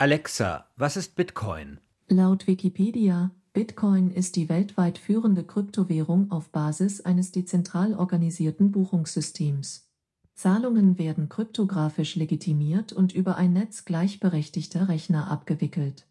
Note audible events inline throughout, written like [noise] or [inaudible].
Alexa, was ist Bitcoin? Laut Wikipedia, Bitcoin ist die weltweit führende Kryptowährung auf Basis eines dezentral organisierten Buchungssystems. Zahlungen werden kryptografisch legitimiert und über ein Netz gleichberechtigter Rechner abgewickelt.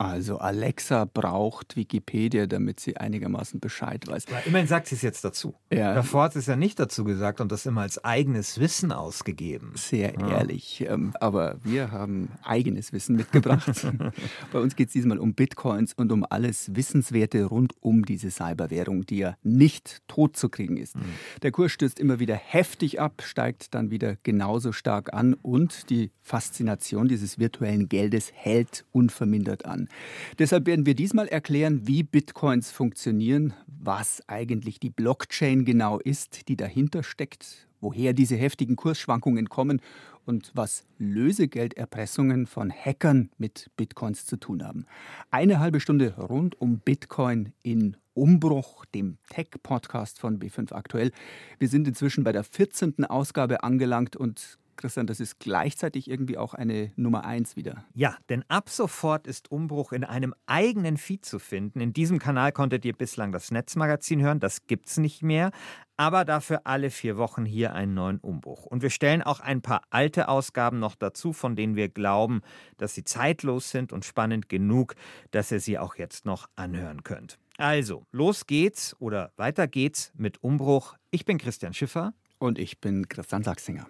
Also Alexa braucht Wikipedia, damit sie einigermaßen Bescheid weiß. Ja, immerhin sagt sie es jetzt dazu. Ja. Davor hat sie es ja nicht dazu gesagt und das immer als eigenes Wissen ausgegeben. Sehr ja. ehrlich. Ähm, aber wir haben eigenes Wissen mitgebracht. [laughs] Bei uns geht es diesmal um Bitcoins und um alles Wissenswerte rund um diese Cyberwährung, die ja nicht tot zu kriegen ist. Mhm. Der Kurs stößt immer wieder heftig ab, steigt dann wieder genauso stark an und die Faszination dieses virtuellen Geldes hält unvermindert an. Deshalb werden wir diesmal erklären, wie Bitcoins funktionieren, was eigentlich die Blockchain genau ist, die dahinter steckt, woher diese heftigen Kursschwankungen kommen und was Lösegelderpressungen von Hackern mit Bitcoins zu tun haben. Eine halbe Stunde rund um Bitcoin in Umbruch, dem Tech-Podcast von B5 Aktuell. Wir sind inzwischen bei der 14. Ausgabe angelangt und Christian, das ist gleichzeitig irgendwie auch eine Nummer eins wieder. Ja, denn ab sofort ist Umbruch in einem eigenen Feed zu finden. In diesem Kanal konntet ihr bislang das Netzmagazin hören, das gibt's nicht mehr. Aber dafür alle vier Wochen hier einen neuen Umbruch. Und wir stellen auch ein paar alte Ausgaben noch dazu, von denen wir glauben, dass sie zeitlos sind und spannend genug, dass ihr sie auch jetzt noch anhören könnt. Also, los geht's oder weiter geht's mit Umbruch. Ich bin Christian Schiffer. Und ich bin Christian Sachsinger.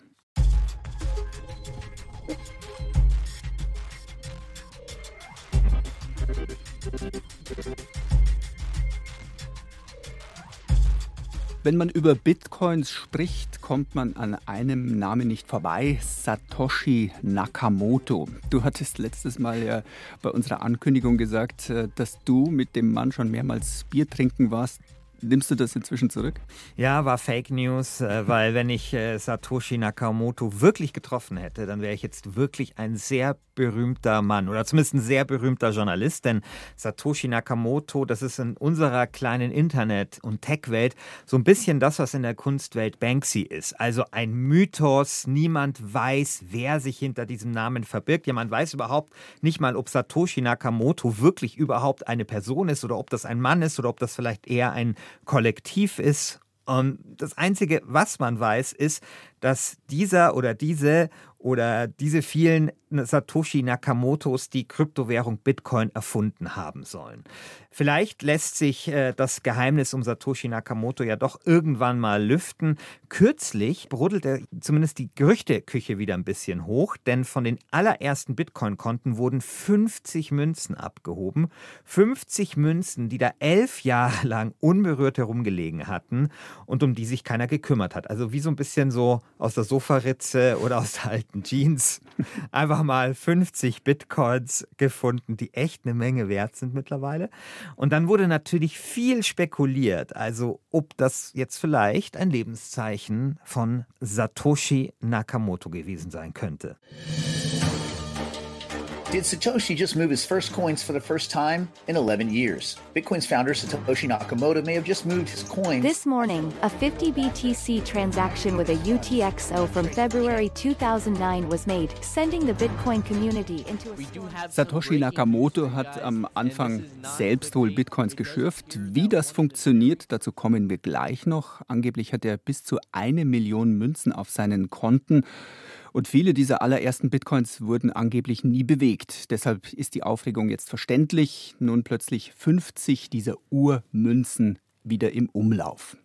Wenn man über Bitcoins spricht, kommt man an einem Namen nicht vorbei, Satoshi Nakamoto. Du hattest letztes Mal ja bei unserer Ankündigung gesagt, äh, dass du mit dem Mann schon mehrmals Bier trinken warst. Nimmst du das inzwischen zurück? Ja, war Fake News, äh, weil wenn ich äh, Satoshi Nakamoto wirklich getroffen hätte, dann wäre ich jetzt wirklich ein sehr berühmter Mann oder zumindest ein sehr berühmter Journalist, denn Satoshi Nakamoto, das ist in unserer kleinen Internet- und Tech-Welt so ein bisschen das, was in der Kunstwelt Banksy ist. Also ein Mythos, niemand weiß, wer sich hinter diesem Namen verbirgt. Ja, man weiß überhaupt nicht mal, ob Satoshi Nakamoto wirklich überhaupt eine Person ist oder ob das ein Mann ist oder ob das vielleicht eher ein Kollektiv ist. Und das Einzige, was man weiß, ist, dass dieser oder diese oder diese vielen Satoshi Nakamotos die Kryptowährung Bitcoin erfunden haben sollen. Vielleicht lässt sich äh, das Geheimnis um Satoshi Nakamoto ja doch irgendwann mal lüften. Kürzlich brodelte zumindest die Gerüchteküche wieder ein bisschen hoch, denn von den allerersten Bitcoin-Konten wurden 50 Münzen abgehoben. 50 Münzen, die da elf Jahre lang unberührt herumgelegen hatten und um die sich keiner gekümmert hat. Also wie so ein bisschen so aus der Sofaritze oder aus der alten Jeans. Einfach mal 50 Bitcoins gefunden, die echt eine Menge wert sind mittlerweile. Und dann wurde natürlich viel spekuliert, also ob das jetzt vielleicht ein Lebenszeichen von Satoshi Nakamoto gewesen sein könnte. Did Satoshi just move his first coins for the first time in 11 years? Bitcoin's founder, Satoshi Nakamoto, may have just moved his coins. This morning, a 50 BTC transaction with a UTXO from February 2009 was made, sending the Bitcoin community into a. Satoshi Nakamoto hat am Anfang selbst wohl Bitcoins geschürft. Wie das funktioniert, dazu kommen wir gleich noch. Angeblich hat er bis zu eine Million Münzen auf seinen Konten. Und viele dieser allerersten Bitcoins wurden angeblich nie bewegt. Deshalb ist die Aufregung jetzt verständlich. Nun plötzlich 50 dieser Urmünzen wieder im Umlauf.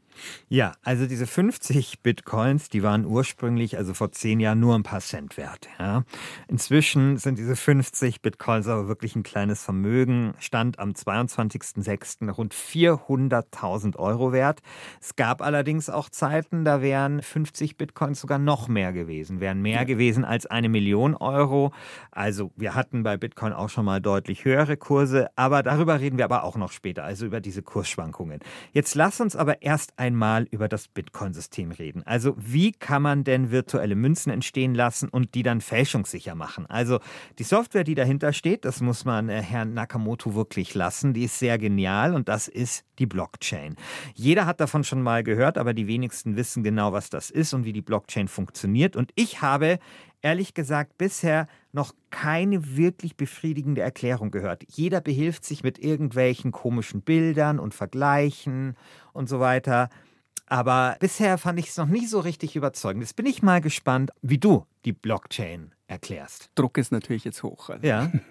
Ja, also diese 50 Bitcoins, die waren ursprünglich, also vor zehn Jahren, nur ein paar Cent wert. Ja. Inzwischen sind diese 50 Bitcoins aber wirklich ein kleines Vermögen, stand am 22.06. rund 400.000 Euro wert. Es gab allerdings auch Zeiten, da wären 50 Bitcoins sogar noch mehr gewesen, wären mehr ja. gewesen als eine Million Euro. Also wir hatten bei Bitcoin auch schon mal deutlich höhere Kurse, aber darüber reden wir aber auch noch später, also über diese Kursschwankungen. Jetzt lass uns aber erst einmal über das Bitcoin-System reden. Also wie kann man denn virtuelle Münzen entstehen lassen und die dann fälschungssicher machen? Also die Software, die dahinter steht, das muss man äh, Herrn Nakamoto wirklich lassen, die ist sehr genial und das ist die Blockchain. Jeder hat davon schon mal gehört, aber die wenigsten wissen genau, was das ist und wie die Blockchain funktioniert. Und ich habe ehrlich gesagt bisher noch keine wirklich befriedigende Erklärung gehört. Jeder behilft sich mit irgendwelchen komischen Bildern und Vergleichen und so weiter. Aber bisher fand ich es noch nie so richtig überzeugend. Jetzt bin ich mal gespannt, wie du die Blockchain erklärst. Druck ist natürlich jetzt hoch. Also. Ja. [laughs]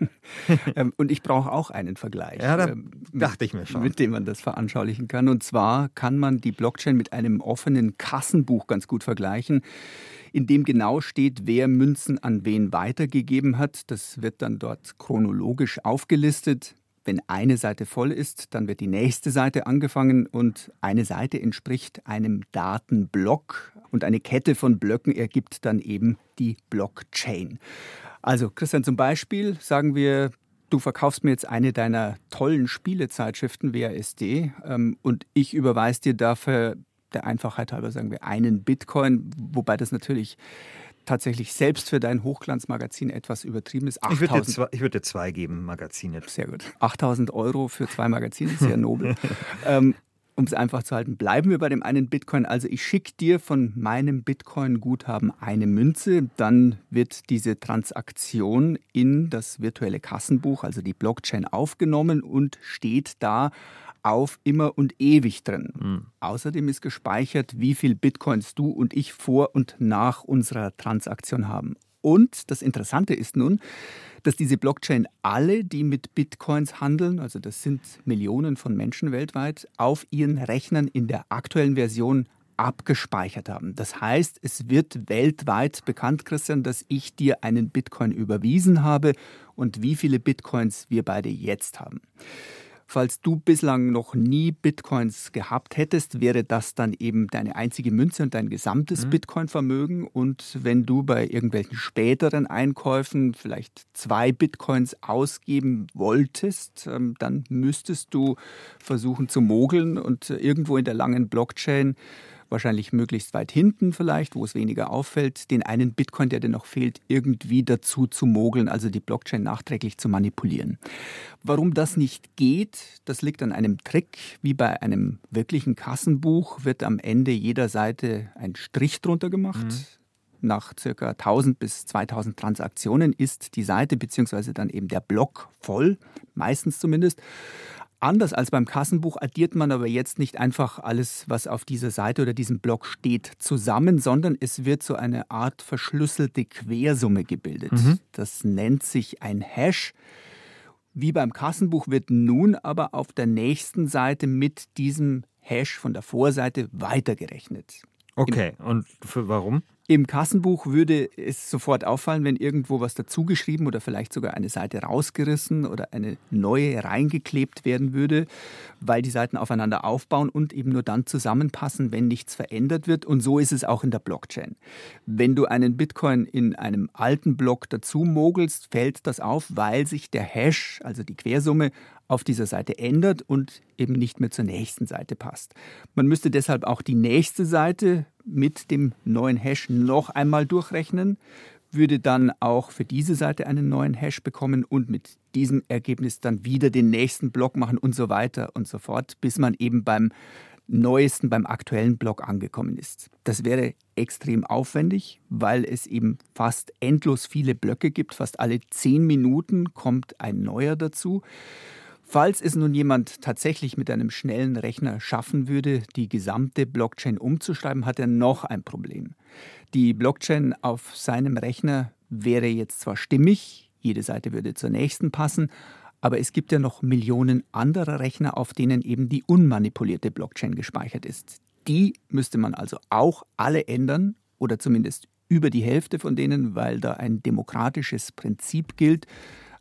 [laughs] Ähm, und ich brauche auch einen Vergleich. Ja, da ähm, dachte ich mir schon. Mit dem man das veranschaulichen kann. Und zwar kann man die Blockchain mit einem offenen Kassenbuch ganz gut vergleichen, in dem genau steht, wer Münzen an wen weitergegeben hat. Das wird dann dort chronologisch aufgelistet. Wenn eine Seite voll ist, dann wird die nächste Seite angefangen und eine Seite entspricht einem Datenblock und eine Kette von Blöcken ergibt dann eben die Blockchain. Also Christian, zum Beispiel sagen wir, du verkaufst mir jetzt eine deiner tollen Spielezeitschriften WASD ähm, und ich überweise dir dafür der Einfachheit halber sagen wir einen Bitcoin, wobei das natürlich tatsächlich selbst für dein Hochglanzmagazin etwas übertrieben ist. Ich würde, dir zwei, ich würde zwei geben, Magazine. Sehr gut. 8000 Euro für zwei Magazine, sehr nobel. [laughs] ähm, um es einfach zu halten, bleiben wir bei dem einen Bitcoin. Also ich schicke dir von meinem Bitcoin-Guthaben eine Münze, dann wird diese Transaktion in das virtuelle Kassenbuch, also die Blockchain, aufgenommen und steht da auf immer und ewig drin. Mhm. Außerdem ist gespeichert, wie viel Bitcoins du und ich vor und nach unserer Transaktion haben. Und das Interessante ist nun, dass diese Blockchain alle, die mit Bitcoins handeln, also das sind Millionen von Menschen weltweit, auf ihren Rechnern in der aktuellen Version abgespeichert haben. Das heißt, es wird weltweit bekannt, Christian, dass ich dir einen Bitcoin überwiesen habe und wie viele Bitcoins wir beide jetzt haben. Falls du bislang noch nie Bitcoins gehabt hättest, wäre das dann eben deine einzige Münze und dein gesamtes mhm. Bitcoin-Vermögen. Und wenn du bei irgendwelchen späteren Einkäufen vielleicht zwei Bitcoins ausgeben wolltest, ähm, dann müsstest du versuchen zu mogeln und irgendwo in der langen Blockchain wahrscheinlich möglichst weit hinten vielleicht, wo es weniger auffällt, den einen Bitcoin, der dir noch fehlt, irgendwie dazu zu mogeln, also die Blockchain nachträglich zu manipulieren. Warum das nicht geht, das liegt an einem Trick. Wie bei einem wirklichen Kassenbuch wird am Ende jeder Seite ein Strich drunter gemacht. Mhm nach ca. 1000 bis 2000 Transaktionen ist die Seite bzw. dann eben der Block voll, meistens zumindest. Anders als beim Kassenbuch addiert man aber jetzt nicht einfach alles, was auf dieser Seite oder diesem Block steht, zusammen, sondern es wird so eine Art verschlüsselte Quersumme gebildet. Mhm. Das nennt sich ein Hash. Wie beim Kassenbuch wird nun aber auf der nächsten Seite mit diesem Hash von der Vorseite weitergerechnet. Okay, und für warum? Im Kassenbuch würde es sofort auffallen, wenn irgendwo was dazugeschrieben oder vielleicht sogar eine Seite rausgerissen oder eine neue reingeklebt werden würde, weil die Seiten aufeinander aufbauen und eben nur dann zusammenpassen, wenn nichts verändert wird. Und so ist es auch in der Blockchain. Wenn du einen Bitcoin in einem alten Block dazu mogelst, fällt das auf, weil sich der Hash, also die Quersumme, auf dieser Seite ändert und eben nicht mehr zur nächsten Seite passt. Man müsste deshalb auch die nächste Seite mit dem neuen Hash noch einmal durchrechnen, würde dann auch für diese Seite einen neuen Hash bekommen und mit diesem Ergebnis dann wieder den nächsten Block machen und so weiter und so fort, bis man eben beim neuesten, beim aktuellen Block angekommen ist. Das wäre extrem aufwendig, weil es eben fast endlos viele Blöcke gibt. Fast alle zehn Minuten kommt ein neuer dazu. Falls es nun jemand tatsächlich mit einem schnellen Rechner schaffen würde, die gesamte Blockchain umzuschreiben, hat er noch ein Problem. Die Blockchain auf seinem Rechner wäre jetzt zwar stimmig, jede Seite würde zur nächsten passen, aber es gibt ja noch Millionen anderer Rechner, auf denen eben die unmanipulierte Blockchain gespeichert ist. Die müsste man also auch alle ändern oder zumindest über die Hälfte von denen, weil da ein demokratisches Prinzip gilt.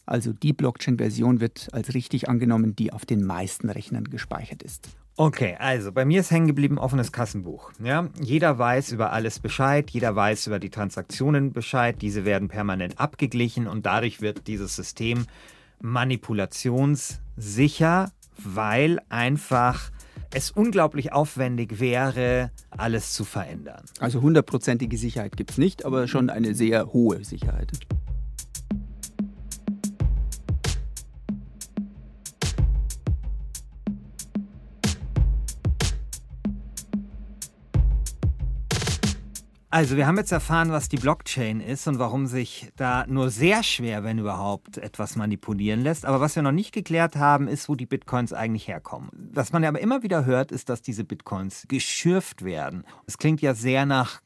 Also die Blockchain-Version wird als richtig angenommen, die auf den meisten Rechnern gespeichert ist. Okay, also bei mir ist hängen geblieben offenes Kassenbuch. Ja, jeder weiß über alles Bescheid, jeder weiß über die Transaktionen Bescheid, diese werden permanent abgeglichen und dadurch wird dieses System manipulationssicher, weil einfach es unglaublich aufwendig wäre, alles zu verändern. Also hundertprozentige Sicherheit gibt es nicht, aber schon eine sehr hohe Sicherheit. Also, wir haben jetzt erfahren, was die Blockchain ist und warum sich da nur sehr schwer, wenn überhaupt, etwas manipulieren lässt. Aber was wir noch nicht geklärt haben, ist, wo die Bitcoins eigentlich herkommen. Was man aber immer wieder hört, ist, dass diese Bitcoins geschürft werden. Es klingt ja sehr nach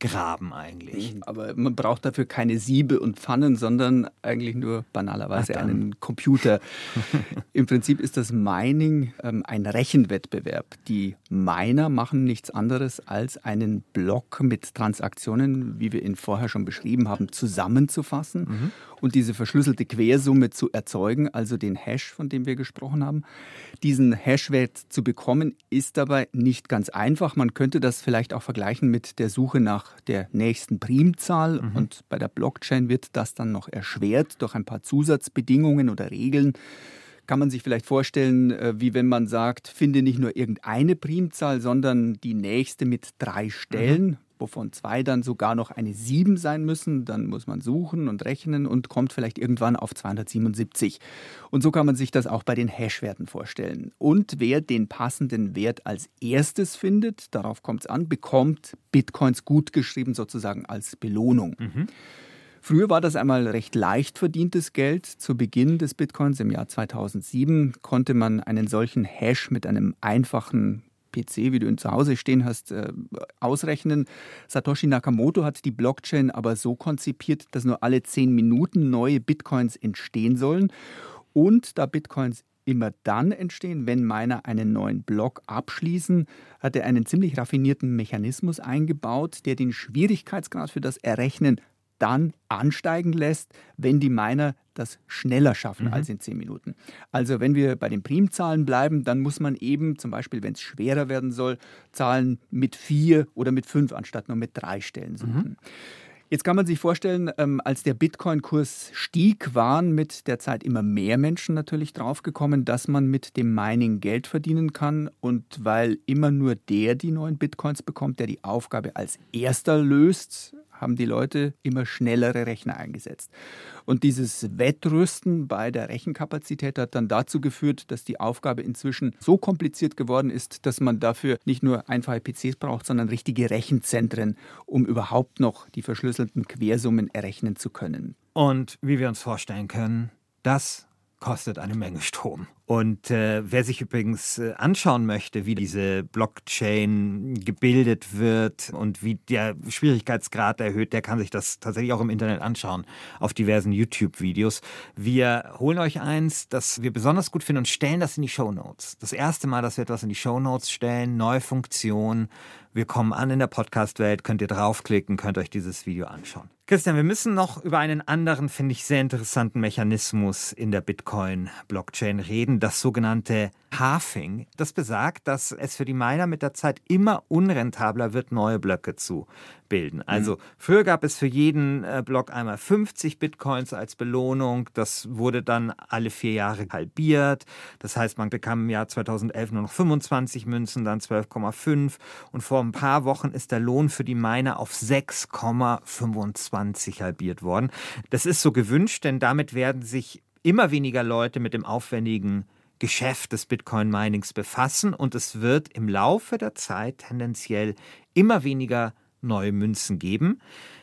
Goldgraben eigentlich. Mhm. Aber man braucht dafür keine Siebe und Pfannen, sondern eigentlich nur banalerweise einen Computer. [laughs] Im Prinzip ist das Mining ähm, ein Rechenwettbewerb. Die Miner machen nichts anderes, als einen Block mit Transaktionen, wie wir ihn vorher schon beschrieben haben, zusammenzufassen. Mhm und diese verschlüsselte Quersumme zu erzeugen, also den Hash, von dem wir gesprochen haben. Diesen Hashwert zu bekommen, ist dabei nicht ganz einfach. Man könnte das vielleicht auch vergleichen mit der Suche nach der nächsten Primzahl. Mhm. Und bei der Blockchain wird das dann noch erschwert durch ein paar Zusatzbedingungen oder Regeln kann man sich vielleicht vorstellen, äh, wie wenn man sagt, finde nicht nur irgendeine Primzahl, sondern die nächste mit drei Stellen. Mhm wovon zwei dann sogar noch eine 7 sein müssen. Dann muss man suchen und rechnen und kommt vielleicht irgendwann auf 277. Und so kann man sich das auch bei den Hash-Werten vorstellen. Und wer den passenden Wert als erstes findet, darauf kommt es an, bekommt Bitcoins gutgeschrieben sozusagen als Belohnung. Mhm. Früher war das einmal recht leicht verdientes Geld. Zu Beginn des Bitcoins im Jahr 2007 konnte man einen solchen Hash mit einem einfachen PC, wie du ihn zu Hause stehen hast, äh, ausrechnen. Satoshi Nakamoto hat die Blockchain aber so konzipiert, dass nur alle zehn Minuten neue Bitcoins entstehen sollen. Und da Bitcoins immer dann entstehen, wenn Miner einen neuen Block abschließen, hat er einen ziemlich raffinierten Mechanismus eingebaut, der den Schwierigkeitsgrad für das Errechnen dann ansteigen lässt, wenn die Miner das schneller schaffen mhm. als in zehn Minuten. Also wenn wir bei den Primzahlen bleiben, dann muss man eben zum Beispiel, wenn es schwerer werden soll, Zahlen mit vier oder mit fünf anstatt nur mit drei Stellen suchen. Mhm. Jetzt kann man sich vorstellen, ähm, als der Bitcoin-Kurs stieg, waren mit der Zeit immer mehr Menschen natürlich draufgekommen, dass man mit dem Mining Geld verdienen kann. Und weil immer nur der die neuen Bitcoins bekommt, der die Aufgabe als erster löst, haben die Leute immer schnellere Rechner eingesetzt. Und dieses Wettrüsten bei der Rechenkapazität hat dann dazu geführt, dass die Aufgabe inzwischen so kompliziert geworden ist, dass man dafür nicht nur einfache PCs braucht, sondern richtige Rechenzentren, um überhaupt noch die verschlüsselten Quersummen errechnen zu können. Und wie wir uns vorstellen können, das kostet eine Menge Strom. Und äh, wer sich übrigens äh, anschauen möchte, wie diese Blockchain gebildet wird und wie der Schwierigkeitsgrad erhöht, der kann sich das tatsächlich auch im Internet anschauen, auf diversen YouTube-Videos. Wir holen euch eins, das wir besonders gut finden und stellen das in die Show Notes. Das erste Mal, dass wir etwas in die Show Notes stellen, neue Funktion. Wir kommen an in der Podcast-Welt, könnt ihr draufklicken, könnt euch dieses Video anschauen. Christian, wir müssen noch über einen anderen, finde ich, sehr interessanten Mechanismus in der Bitcoin-Blockchain reden das sogenannte Halving. Das besagt, dass es für die Miner mit der Zeit immer unrentabler wird, neue Blöcke zu bilden. Also mhm. früher gab es für jeden äh, Block einmal 50 Bitcoins als Belohnung. Das wurde dann alle vier Jahre halbiert. Das heißt, man bekam im Jahr 2011 nur noch 25 Münzen, dann 12,5. Und vor ein paar Wochen ist der Lohn für die Miner auf 6,25 halbiert worden. Das ist so gewünscht, denn damit werden sich immer weniger Leute mit dem aufwendigen Geschäft des Bitcoin-Minings befassen und es wird im Laufe der Zeit tendenziell immer weniger neue Münzen geben.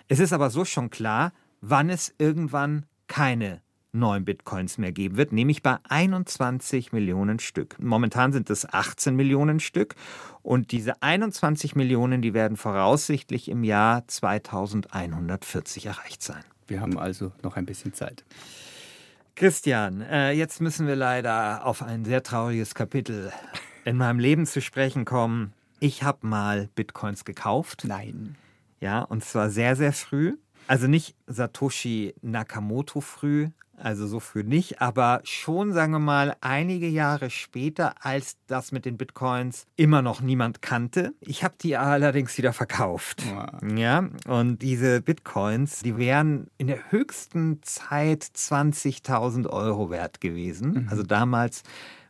Es ist aber so schon klar, wann es irgendwann keine neuen Bitcoins mehr geben wird, nämlich bei 21 Millionen Stück. Momentan sind es 18 Millionen Stück und diese 21 Millionen, die werden voraussichtlich im Jahr 2140 erreicht sein. Wir haben also noch ein bisschen Zeit. Christian, äh, jetzt müssen wir leider auf ein sehr trauriges Kapitel in meinem Leben zu sprechen kommen. Ich habe mal Bitcoins gekauft. Nein. Ja, und zwar sehr, sehr früh. Also nicht Satoshi Nakamoto früh, also so früh nicht, aber schon, sagen wir mal, einige Jahre später, als das mit den Bitcoins immer noch niemand kannte. Ich habe die allerdings wieder verkauft. Wow. Ja, und diese Bitcoins, die wären in der höchsten Zeit 20.000 Euro wert gewesen. Mhm. Also damals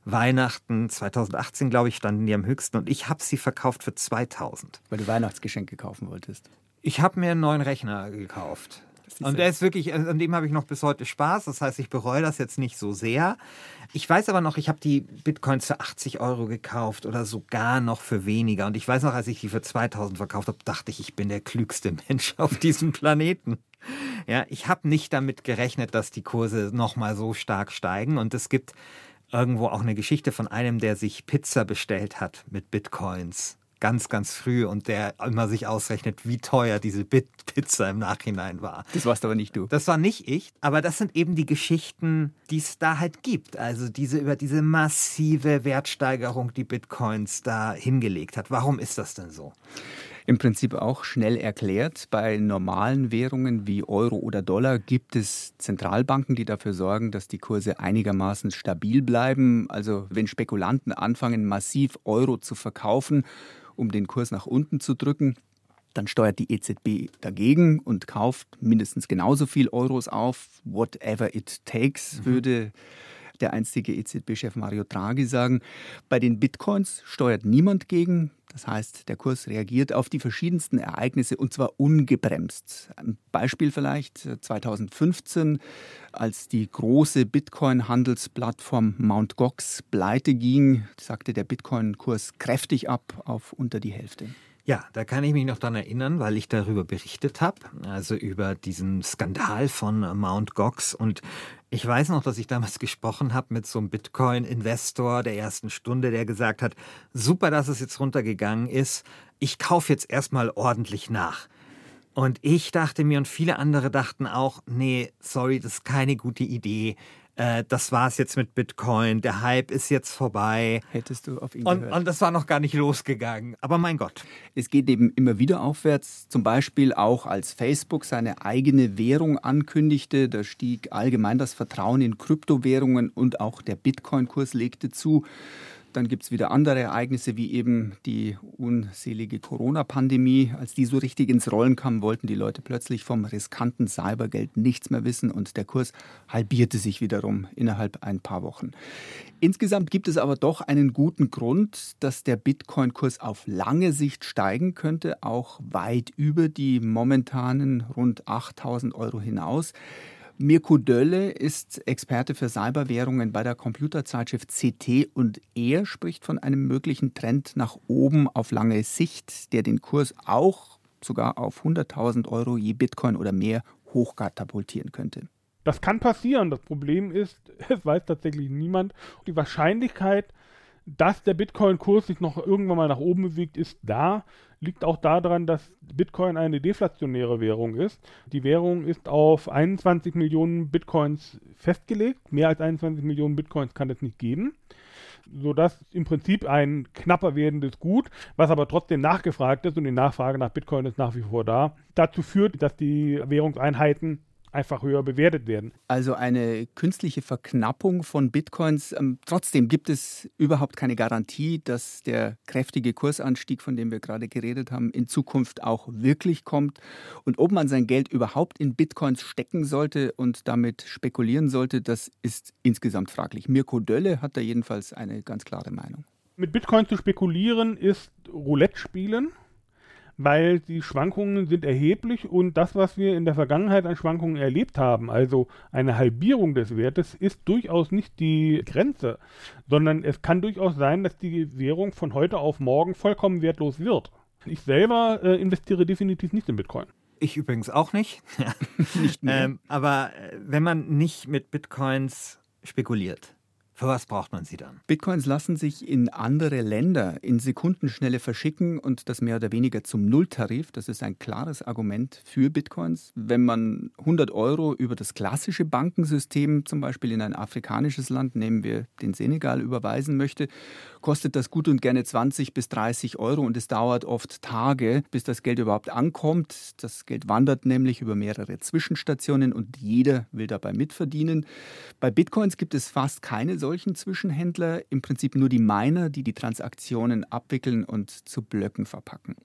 Weihnachten 2018, glaube ich, standen die am höchsten und ich habe sie verkauft für 2000. Weil du Weihnachtsgeschenke kaufen wolltest. Ich habe mir einen neuen Rechner gekauft Und der ist wirklich, an dem habe ich noch bis heute Spaß. Das heißt, ich bereue das jetzt nicht so sehr. Ich weiß aber noch, ich habe die Bitcoins für 80 Euro gekauft oder sogar noch für weniger. Und ich weiß noch, als ich die für 2000 verkauft habe, dachte ich, ich bin der klügste [laughs] Mensch auf diesem Planeten. Ja, ich habe nicht damit gerechnet, dass die Kurse nochmal so stark steigen. Und es gibt irgendwo auch eine Geschichte von einem, der sich Pizza bestellt hat mit Bitcoins ganz, ganz früh und der immer sich ausrechnet, wie teuer diese Bit Pizza im Nachhinein war. Das warst aber nicht du. Das war nicht ich, aber das sind eben die Geschichten, die es da halt gibt. Also diese über diese massive Wertsteigerung, die Bitcoins da hingelegt hat. Warum ist das denn so? Im Prinzip auch schnell erklärt. Bei normalen Währungen wie Euro oder Dollar gibt es Zentralbanken, die dafür sorgen, dass die Kurse einigermaßen stabil bleiben. Also wenn Spekulanten anfangen, massiv Euro zu verkaufen, um den Kurs nach unten zu drücken, dann steuert die EZB dagegen und kauft mindestens genauso viel Euros auf. Whatever it takes, mhm. würde der einstige EZB-Chef Mario Draghi sagen. Bei den Bitcoins steuert niemand gegen. Das heißt, der Kurs reagiert auf die verschiedensten Ereignisse und zwar ungebremst. Ein Beispiel vielleicht 2015, als die große Bitcoin-Handelsplattform Mt. Gox pleite ging, sagte der Bitcoin-Kurs kräftig ab auf unter die Hälfte. Ja, da kann ich mich noch daran erinnern, weil ich darüber berichtet habe, also über diesen Skandal von Mt. Gox. Und ich weiß noch, dass ich damals [laughs] gesprochen habe mit so einem Bitcoin-Investor der ersten Stunde, der gesagt hat, super, dass es jetzt runtergegangen ist. Ich kaufe jetzt erstmal ordentlich nach. Und ich dachte mir und viele andere dachten auch, nee, sorry, das ist keine gute Idee äh, das es jetzt mit Bitcoin, der Hype ist jetzt vorbei. Hättest du auf ihn und, gehört. Und das war noch gar nicht losgegangen. Aber mein Gott. Es geht eben immer wieder aufwärts. Zum Beispiel auch als Facebook seine eigene Währung ankündigte. Da stieg allgemein das Vertrauen in Kryptowährungen und auch der Bitcoin-Kurs legte zu. Dann gibt es wieder andere Ereignisse, wie eben die unselige Corona-Pandemie. Als die so richtig ins Rollen kam, wollten die Leute plötzlich vom riskanten Cybergeld nichts mehr wissen und der Kurs halbierte sich wiederum innerhalb ein paar Wochen. Insgesamt gibt es aber doch einen guten Grund, dass der Bitcoin-Kurs auf lange Sicht steigen könnte, auch weit über die momentanen rund 8000 Euro hinaus. Mirko Dölle ist Experte für Cyberwährungen bei der Computerzeitschrift CT und er spricht von einem möglichen Trend nach oben auf lange Sicht, der den Kurs auch sogar auf 100.000 Euro je Bitcoin oder mehr hochkatapultieren könnte. Das kann passieren. Das Problem ist, [laughs] es weiß tatsächlich niemand. Die Wahrscheinlichkeit, dass der Bitcoin-Kurs sich noch irgendwann mal nach oben bewegt, ist da. Liegt auch daran, dass Bitcoin eine deflationäre Währung ist. Die Währung ist auf 21 Millionen Bitcoins festgelegt. Mehr als 21 Millionen Bitcoins kann es nicht geben. Sodass im Prinzip ein knapper werdendes Gut, was aber trotzdem nachgefragt ist und die Nachfrage nach Bitcoin ist nach wie vor da, dazu führt, dass die Währungseinheiten einfach höher bewertet werden. Also eine künstliche Verknappung von Bitcoins. Ähm, trotzdem gibt es überhaupt keine Garantie, dass der kräftige Kursanstieg, von dem wir gerade geredet haben, in Zukunft auch wirklich kommt. Und ob man sein Geld überhaupt in Bitcoins stecken sollte und damit spekulieren sollte, das ist insgesamt fraglich. Mirko Dölle hat da jedenfalls eine ganz klare Meinung. Mit Bitcoin zu spekulieren ist Roulette spielen weil die Schwankungen sind erheblich und das, was wir in der Vergangenheit an Schwankungen erlebt haben, also eine Halbierung des Wertes, ist durchaus nicht die Grenze, sondern es kann durchaus sein, dass die Währung von heute auf morgen vollkommen wertlos wird. Ich selber äh, investiere definitiv nicht in Bitcoin. Ich übrigens auch nicht. [laughs] nicht ähm, aber äh, wenn man nicht mit Bitcoins spekuliert, für was braucht man sie dann? Bitcoins lassen sich in andere Länder in Sekundenschnelle verschicken und das mehr oder weniger zum Nulltarif. Das ist ein klares Argument für Bitcoins. Wenn man 100 Euro über das klassische Bankensystem zum Beispiel in ein afrikanisches Land, nehmen wir den Senegal, überweisen möchte, kostet das gut und gerne 20 bis 30 Euro und es dauert oft Tage, bis das Geld überhaupt ankommt. Das Geld wandert nämlich über mehrere Zwischenstationen und jeder will dabei mitverdienen. Bei Bitcoins gibt es fast keine solchen Zwischenhändler, im Prinzip nur die Miner, die die Transaktionen abwickeln und zu Blöcken verpacken.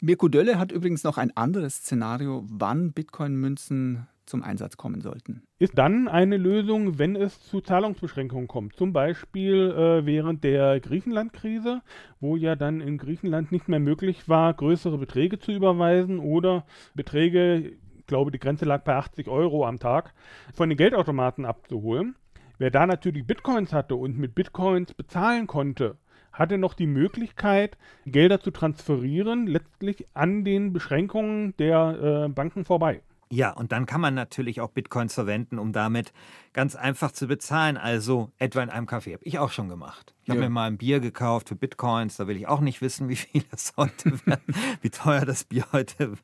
Mirko Dölle hat übrigens noch ein anderes Szenario, wann Bitcoin-Münzen zum Einsatz kommen sollten. Ist dann eine Lösung, wenn es zu Zahlungsbeschränkungen kommt. Zum Beispiel äh, während der Griechenland-Krise, wo ja dann in Griechenland nicht mehr möglich war, größere Beträge zu überweisen oder Beträge glaube, die Grenze lag bei 80 Euro am Tag, von den Geldautomaten abzuholen. Wer da natürlich Bitcoins hatte und mit Bitcoins bezahlen konnte, hatte noch die Möglichkeit, Gelder zu transferieren, letztlich an den Beschränkungen der äh, Banken vorbei. Ja, und dann kann man natürlich auch Bitcoins verwenden, um damit ganz einfach zu bezahlen. Also etwa in einem Café. Habe ich auch schon gemacht. Ich habe ja. mir mal ein Bier gekauft für Bitcoins. Da will ich auch nicht wissen, [laughs] wie viel das heute wäre, wie teuer das Bier heute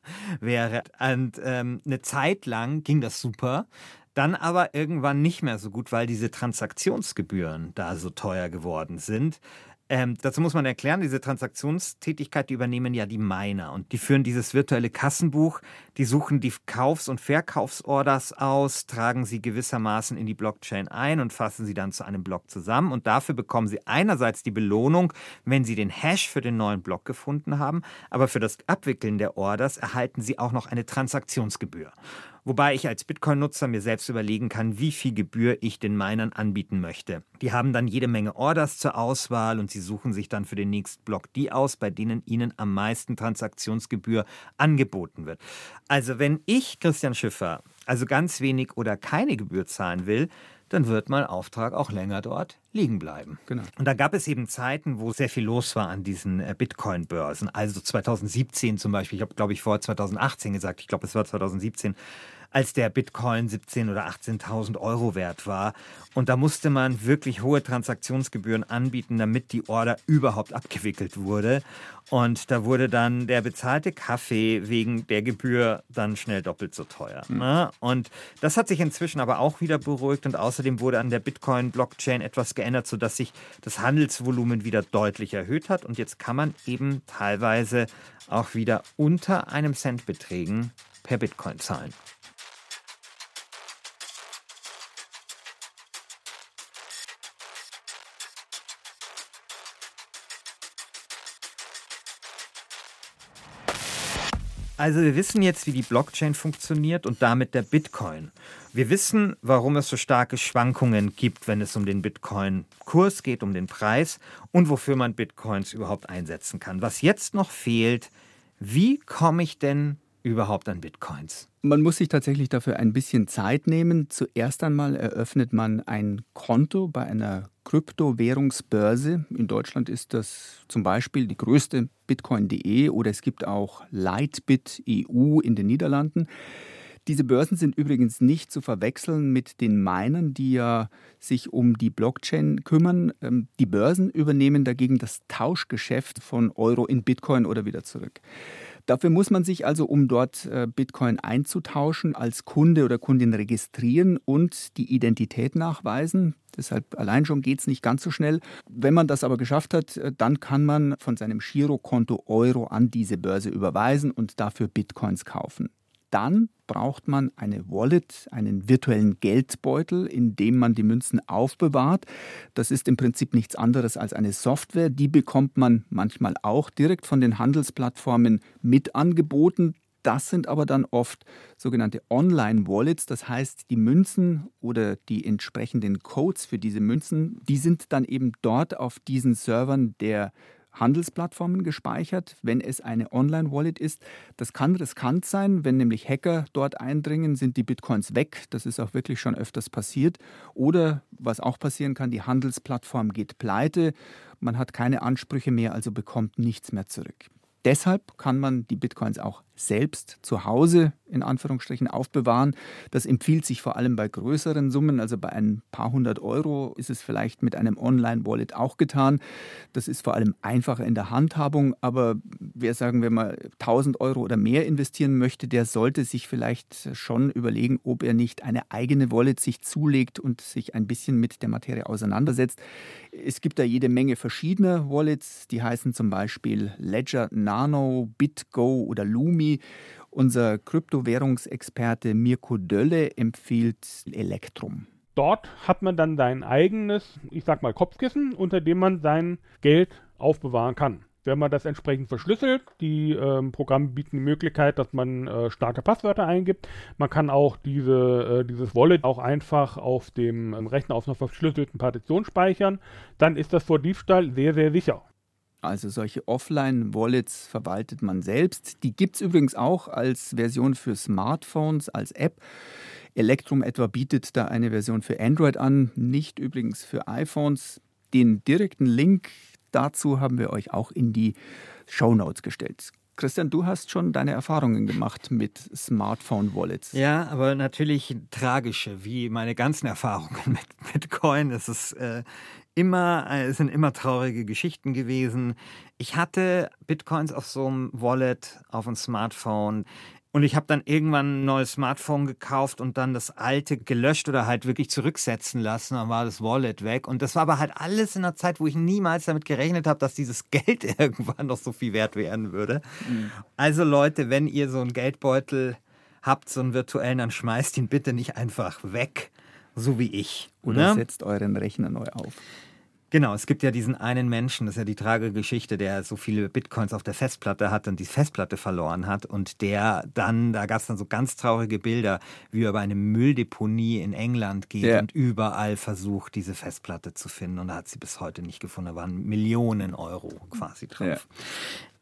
wäre. Und ähm, eine Zeit lang ging das super. Dann aber irgendwann nicht mehr so gut, weil diese Transaktionsgebühren da so teuer geworden sind. Ähm, dazu muss man erklären, diese Transaktionstätigkeit, die übernehmen ja die Miner und die führen dieses virtuelle Kassenbuch, die suchen die Kaufs- und Verkaufsorders aus, tragen sie gewissermaßen in die Blockchain ein und fassen sie dann zu einem Block zusammen und dafür bekommen sie einerseits die Belohnung, wenn sie den Hash für den neuen Block gefunden haben, aber für das Abwickeln der Orders erhalten sie auch noch eine Transaktionsgebühr. Wobei ich als Bitcoin-Nutzer mir selbst überlegen kann, wie viel Gebühr ich den Minern anbieten möchte. Die haben dann jede Menge Orders zur Auswahl und sie suchen sich dann für den nächsten Block die aus, bei denen ihnen am meisten Transaktionsgebühr angeboten wird. Also wenn ich, Christian Schiffer, also ganz wenig oder keine Gebühr zahlen will, dann wird mein Auftrag auch länger dort liegen bleiben. Genau. Und da gab es eben Zeiten, wo sehr viel los war an diesen äh, Bitcoin-Börsen. Also 2017 zum Beispiel, ich habe, glaube ich, vor 2018 gesagt, ich glaube, es war 2017, als der Bitcoin 17.000 oder 18.000 Euro wert war. Und da musste man wirklich hohe Transaktionsgebühren anbieten, damit die Order überhaupt abgewickelt wurde. Und da wurde dann der bezahlte Kaffee wegen der Gebühr dann schnell doppelt so teuer. Mhm. Ne? Und das hat sich inzwischen aber auch wieder beruhigt und außerdem wurde an der Bitcoin-Blockchain etwas geändert, sodass sich das Handelsvolumen wieder deutlich erhöht hat. Und jetzt kann man eben teilweise auch wieder unter einem Cent Beträgen per Bitcoin zahlen. Also wir wissen jetzt, wie die Blockchain funktioniert und damit der Bitcoin. Wir wissen, warum es so starke Schwankungen gibt, wenn es um den Bitcoin-Kurs geht, um den Preis und wofür man Bitcoins überhaupt einsetzen kann. Was jetzt noch fehlt, wie komme ich denn überhaupt an Bitcoins? Man muss sich tatsächlich dafür ein bisschen Zeit nehmen. Zuerst einmal eröffnet man ein Konto bei einer Kryptowährungsbörse. In Deutschland ist das zum Beispiel die größte Bitcoin.de oder es gibt auch Lightbit EU in den Niederlanden. Diese Börsen sind übrigens nicht zu verwechseln mit den Minern, die ja sich um die Blockchain kümmern. Ähm, die Börsen übernehmen dagegen das Tauschgeschäft von Euro in Bitcoin oder wieder zurück. Dafür muss man sich also, um dort äh, Bitcoin einzutauschen, als Kunde oder Kundin registrieren und die Identität nachweisen. Deshalb allein schon geht es nicht ganz so schnell. Wenn man das aber geschafft hat, äh, dann kann man von seinem Girokonto Euro an diese Börse überweisen und dafür Bitcoins kaufen dann braucht man eine Wallet, einen virtuellen Geldbeutel, in dem man die Münzen aufbewahrt. Das ist im Prinzip nichts anderes als eine Software. Die bekommt man manchmal auch direkt von den Handelsplattformen mit angeboten. Das sind aber dann oft sogenannte Online-Wallets. Das heißt, die Münzen oder die entsprechenden Codes für diese Münzen, die sind dann eben dort auf diesen Servern der Handelsplattformen gespeichert, wenn es eine Online-Wallet ist. Das kann riskant sein, wenn nämlich Hacker dort eindringen, sind die Bitcoins weg. Das ist auch wirklich schon öfters passiert. Oder was auch passieren kann, die Handelsplattform geht pleite, man hat keine Ansprüche mehr, also bekommt nichts mehr zurück. Deshalb kann man die Bitcoins auch selbst zu Hause in Anführungsstrichen aufbewahren. Das empfiehlt sich vor allem bei größeren Summen, also bei ein paar hundert Euro ist es vielleicht mit einem Online-Wallet auch getan. Das ist vor allem einfacher in der Handhabung, aber wer sagen wir mal 1000 Euro oder mehr investieren möchte, der sollte sich vielleicht schon überlegen, ob er nicht eine eigene Wallet sich zulegt und sich ein bisschen mit der Materie auseinandersetzt. Es gibt da jede Menge verschiedener Wallets, die heißen zum Beispiel Ledger Nano, BitGo oder Lumi. Ökonomie. Unser Kryptowährungsexperte Mirko Dölle empfiehlt Elektrum. Dort hat man dann sein eigenes, ich sag mal, Kopfkissen, unter dem man sein Geld aufbewahren kann. Wenn man das entsprechend verschlüsselt, die ähm, Programme bieten die Möglichkeit, dass man äh, starke Passwörter eingibt. Man kann auch diese, äh, dieses Wallet auch einfach auf dem ähm, Rechner auf einer verschlüsselten Partition speichern. Dann ist das vor Diebstahl sehr, sehr sicher. Also solche Offline-Wallets verwaltet man selbst. Die gibt es übrigens auch als Version für Smartphones, als App. Electrum etwa bietet da eine Version für Android an, nicht übrigens für iPhones. Den direkten Link dazu haben wir euch auch in die Show Notes gestellt. Christian, du hast schon deine Erfahrungen gemacht mit Smartphone-Wallets. Ja, aber natürlich tragische, wie meine ganzen Erfahrungen [laughs] mit Bitcoin. Es ist äh, immer, äh, es sind immer traurige Geschichten gewesen. Ich hatte Bitcoins auf so einem Wallet, auf einem Smartphone. Und ich habe dann irgendwann ein neues Smartphone gekauft und dann das alte gelöscht oder halt wirklich zurücksetzen lassen. Dann war das Wallet weg. Und das war aber halt alles in einer Zeit, wo ich niemals damit gerechnet habe, dass dieses [laughs] Geld irgendwann noch so viel wert werden würde. Mhm. Also Leute, wenn ihr so einen Geldbeutel habt, so einen virtuellen, dann schmeißt ihn bitte nicht einfach weg, so wie ich. Oder ne? setzt euren Rechner neu auf. Genau, es gibt ja diesen einen Menschen, das ist ja die tragische Geschichte, der so viele Bitcoins auf der Festplatte hat und die Festplatte verloren hat und der dann, da gab es dann so ganz traurige Bilder, wie er über eine Mülldeponie in England geht ja. und überall versucht, diese Festplatte zu finden und da hat sie bis heute nicht gefunden. Da waren Millionen Euro quasi drauf. Ja.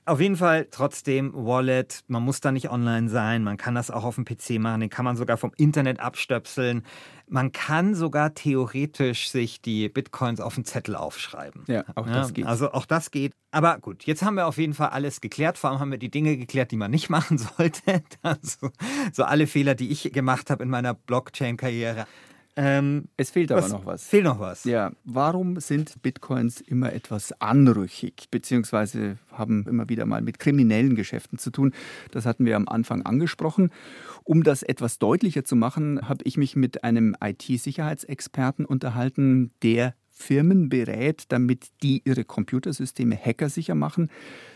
Auf jeden Fall trotzdem Wallet, man muss da nicht online sein, man kann das auch auf dem PC machen, den kann man sogar vom Internet abstöpseln. Man kann sogar theoretisch sich die Bitcoins auf den Zettel aufschreiben. Ja, auch ja, das geht. Also auch das geht. Aber gut, jetzt haben wir auf jeden Fall alles geklärt. Vor allem haben wir die Dinge geklärt, die man nicht [laughs] machen sollte. Also, so alle Fehler, die ich gemacht habe in meiner Blockchain-Karriere. Ähm, es fehlt aber noch was. Fehlt noch was. Ja, warum sind Bitcoins immer etwas anrüchig, beziehungsweise haben immer wieder mal mit kriminellen Geschäften zu tun? Das hatten wir am Anfang angesprochen. Um das etwas deutlicher zu machen, habe ich mich mit einem IT-Sicherheitsexperten unterhalten, der Firmen berät, damit die ihre Computersysteme hackersicher machen.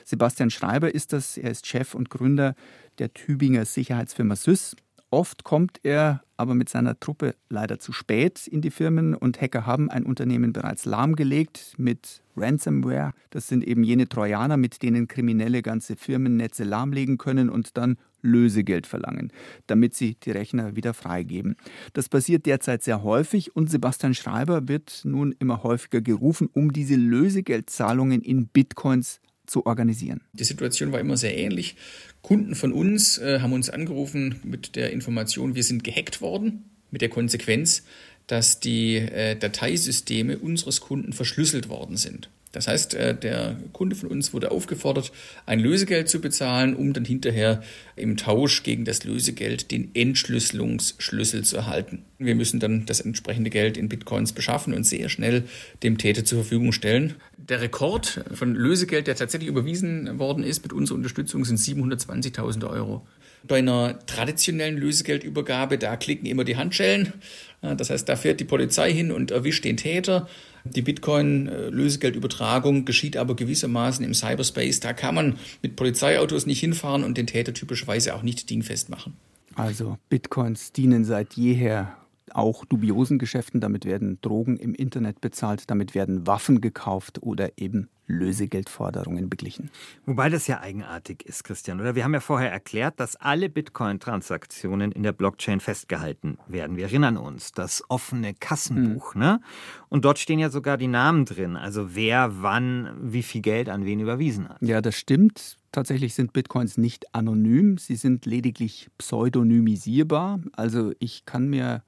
Sebastian Schreiber ist das. Er ist Chef und Gründer der Tübinger Sicherheitsfirma SYS. Oft kommt er aber mit seiner Truppe leider zu spät in die Firmen und Hacker haben ein Unternehmen bereits lahmgelegt mit Ransomware. Das sind eben jene Trojaner, mit denen Kriminelle ganze Firmennetze lahmlegen können und dann Lösegeld verlangen, damit sie die Rechner wieder freigeben. Das passiert derzeit sehr häufig und Sebastian Schreiber wird nun immer häufiger gerufen, um diese Lösegeldzahlungen in Bitcoins zu organisieren. Die Situation war immer sehr ähnlich. Kunden von uns äh, haben uns angerufen mit der Information, wir sind gehackt worden, mit der Konsequenz, dass die äh, Dateisysteme unseres Kunden verschlüsselt worden sind. Das heißt, äh, der Kunde von uns wurde aufgefordert, ein Lösegeld zu bezahlen, um dann hinterher im Tausch gegen das Lösegeld den Entschlüsselungsschlüssel zu erhalten. Wir müssen dann das entsprechende Geld in Bitcoins beschaffen und sehr schnell dem Täter zur Verfügung stellen. Der Rekord von Lösegeld, der tatsächlich überwiesen worden ist mit unserer Unterstützung, sind 720.000 Euro. Bei einer traditionellen Lösegeldübergabe, da klicken immer die Handschellen. Das heißt, da fährt die Polizei hin und erwischt den Täter. Die Bitcoin-Lösegeldübertragung geschieht aber gewissermaßen im Cyberspace. Da kann man mit Polizeiautos nicht hinfahren und den Täter typischerweise auch nicht dingfest machen. Also Bitcoins dienen seit jeher auch dubiosen Geschäften. Damit werden Drogen im Internet bezahlt, damit werden Waffen gekauft oder eben Lösegeldforderungen beglichen. Wobei das ja eigenartig ist, Christian, oder? Wir haben ja vorher erklärt, dass alle Bitcoin-Transaktionen in der Blockchain festgehalten werden. Wir erinnern uns, das offene Kassenbuch, mhm. ne? Und dort stehen ja sogar die Namen drin, also wer wann wie viel Geld an wen überwiesen hat. Ja, das stimmt. Tatsächlich sind Bitcoins nicht anonym, sie sind lediglich pseudonymisierbar. Also ich kann mir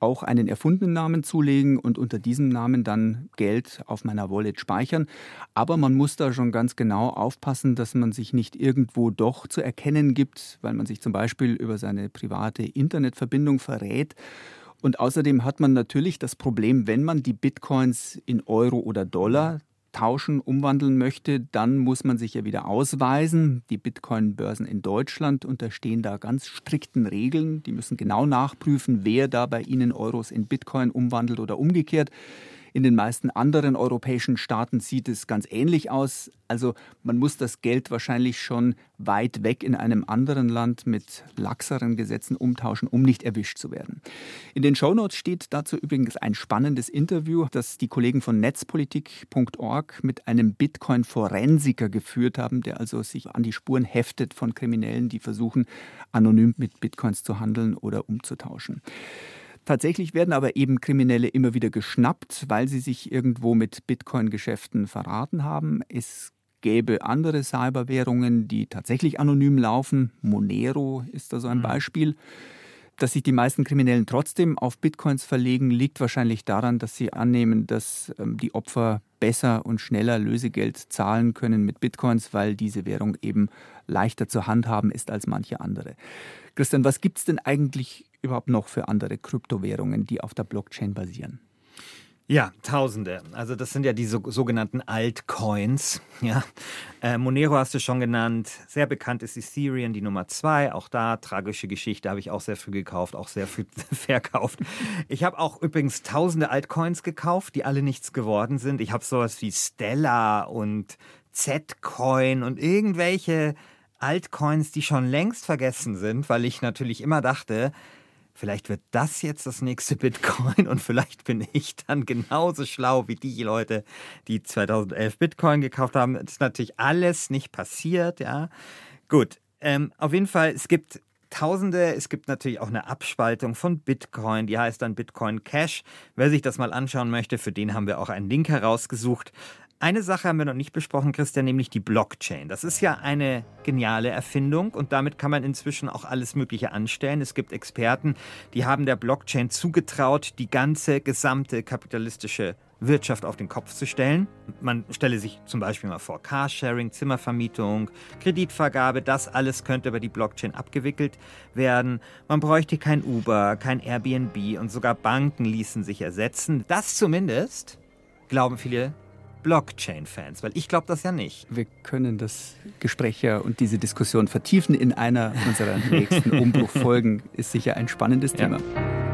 auch einen erfundenen Namen zulegen und unter diesem Namen dann Geld auf meiner Wallet speichern. Aber man muss da schon ganz genau aufpassen, dass man sich nicht irgendwo doch zu erkennen gibt, weil man sich zum Beispiel über seine private Internetverbindung verrät. Und außerdem hat man natürlich das Problem, wenn man die Bitcoins in Euro oder Dollar tauschen, umwandeln möchte, dann muss man sich ja wieder ausweisen. Die Bitcoin-Börsen in Deutschland unterstehen da ganz strikten Regeln. Die müssen genau nachprüfen, wer da bei ihnen Euros in Bitcoin umwandelt oder umgekehrt. In den meisten anderen europäischen Staaten sieht es ganz ähnlich aus. Also man muss das Geld wahrscheinlich schon weit weg in einem anderen Land mit laxeren Gesetzen umtauschen, um nicht erwischt zu werden. In den Shownotes steht dazu übrigens ein spannendes Interview, das die Kollegen von netzpolitik.org mit einem Bitcoin-Forensiker geführt haben, der also sich an die Spuren heftet von Kriminellen, die versuchen, anonym mit Bitcoins zu handeln oder umzutauschen. Tatsächlich werden aber eben Kriminelle immer wieder geschnappt, weil sie sich irgendwo mit Bitcoin-Geschäften verraten haben. Es gäbe andere Cyberwährungen, die tatsächlich anonym laufen. Monero ist da so ein mhm. Beispiel. Dass sich die meisten Kriminellen trotzdem auf Bitcoins verlegen, liegt wahrscheinlich daran, dass sie annehmen, dass ähm, die Opfer besser und schneller Lösegeld zahlen können mit Bitcoins, weil diese Währung eben leichter zu handhaben ist als manche andere. Christian, was gibt es denn eigentlich überhaupt noch für andere Kryptowährungen, die auf der Blockchain basieren? Ja, Tausende. Also das sind ja die so, sogenannten Altcoins. [laughs] Ja. Äh, Monero hast du schon genannt. Sehr bekannt ist Ethereum, die Nummer zwei. Auch da tragische Geschichte, habe ich auch sehr früh gekauft, auch sehr früh [laughs] verkauft. Ich habe auch übrigens Tausende Altcoins gekauft, die alle nichts geworden sind. Ich habe sowas wie Stella und Z-Coin und irgendwelche Altcoins, die schon längst vergessen sind, weil ich natürlich immer dachte, vielleicht wird das jetzt das nächste [laughs] Bitcoin und vielleicht bin ich dann genauso schlau wie die Leute, die 2011 Bitcoin gekauft haben. Das ist natürlich alles nicht passiert, ja. Gut, ähm, auf jeden Fall, es gibt Tausende. Es gibt natürlich auch eine Abspaltung von Bitcoin, die heißt dann Bitcoin Cash. Wer sich das mal anschauen möchte, für den haben wir auch einen Link herausgesucht. Eine Sache haben wir noch nicht besprochen, Christian, nämlich die Blockchain. Das ist ja eine geniale Erfindung und damit kann man inzwischen auch alles Mögliche anstellen. Es gibt Experten, die haben der Blockchain zugetraut, die ganze gesamte kapitalistische Wirtschaft auf den Kopf zu stellen. Man stelle sich zum Beispiel mal vor, Carsharing, Zimmervermietung, Kreditvergabe, das alles könnte über die Blockchain abgewickelt werden. Man bräuchte kein Uber, kein Airbnb und sogar Banken ließen sich ersetzen. Das zumindest glauben viele Blockchain-Fans? Weil ich glaube das ja nicht. Wir können das Gespräch ja und diese Diskussion vertiefen in einer unserer nächsten [laughs] Umbruchfolgen. Ist sicher ein spannendes ja. Thema.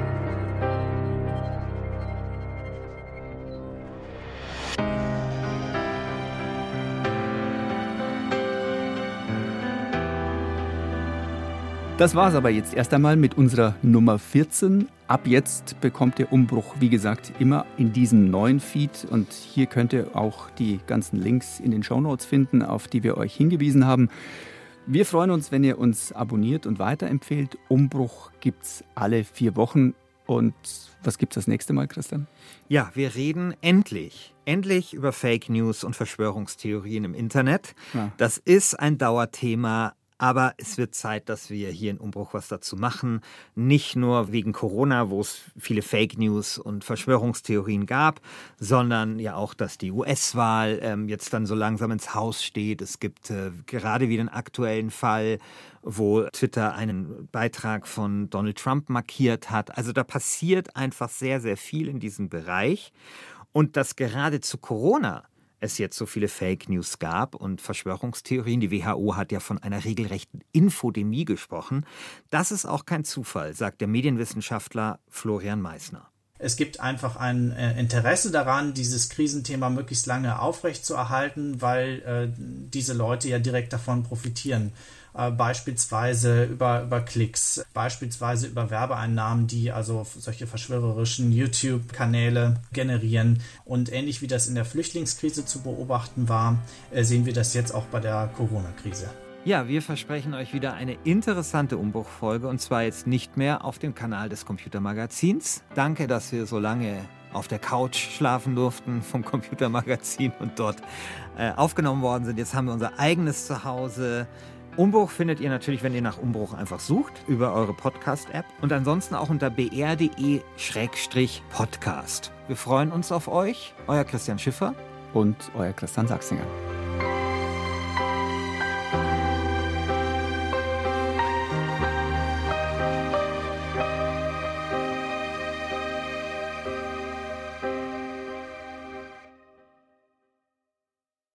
Das war es aber jetzt erst einmal mit unserer Nummer 14. Ab jetzt bekommt der Umbruch, wie gesagt, immer in diesem neuen Feed. Und hier könnt ihr auch die ganzen Links in den Shownotes finden, auf die wir euch hingewiesen haben. Wir freuen uns, wenn ihr uns abonniert und weiterempfehlt. Umbruch gibt es alle vier Wochen. Und was gibt es das nächste Mal, Christian? Ja, wir reden endlich, endlich über Fake News und Verschwörungstheorien im Internet. Ja. Das ist ein Dauerthema aber es wird Zeit, dass wir hier in Umbruch was dazu machen. Nicht nur wegen Corona, wo es viele Fake News und Verschwörungstheorien gab, sondern ja auch, dass die US-Wahl ähm, jetzt dann so langsam ins Haus steht. Es gibt äh, gerade wieder einen aktuellen Fall, wo Twitter einen Beitrag von Donald Trump markiert hat. Also da passiert einfach sehr, sehr viel in diesem Bereich. Und dass gerade zu Corona es jetzt so viele Fake News gab und Verschwörungstheorien. Die WHO hat ja von einer regelrechten Infodemie gesprochen. Das ist auch kein Zufall, sagt der Medienwissenschaftler Florian Meissner. Es gibt einfach ein äh, Interesse daran, dieses Krisenthema möglichst lange aufrechtzuerhalten, weil äh, diese Leute ja direkt davon profitieren. Äh, beispielsweise über, über Klicks, beispielsweise über Werbeeinnahmen, die also solche verschwörerischen YouTube-Kanäle generieren. Und ähnlich wie das in der Flüchtlingskrise zu beobachten war, äh, sehen wir das jetzt auch bei der Corona-Krise. Ja, wir versprechen euch wieder eine interessante Umbruchfolge und zwar jetzt nicht mehr auf dem Kanal des Computermagazins. Danke, dass wir so lange auf der Couch schlafen durften vom Computermagazin und dort äh, aufgenommen worden sind. Jetzt haben wir unser eigenes Zuhause. Umbruch findet ihr natürlich, wenn ihr nach Umbruch einfach sucht, über eure Podcast-App und ansonsten auch unter br.de-podcast. Wir freuen uns auf euch, euer Christian Schiffer und euer Christian Sachsinger.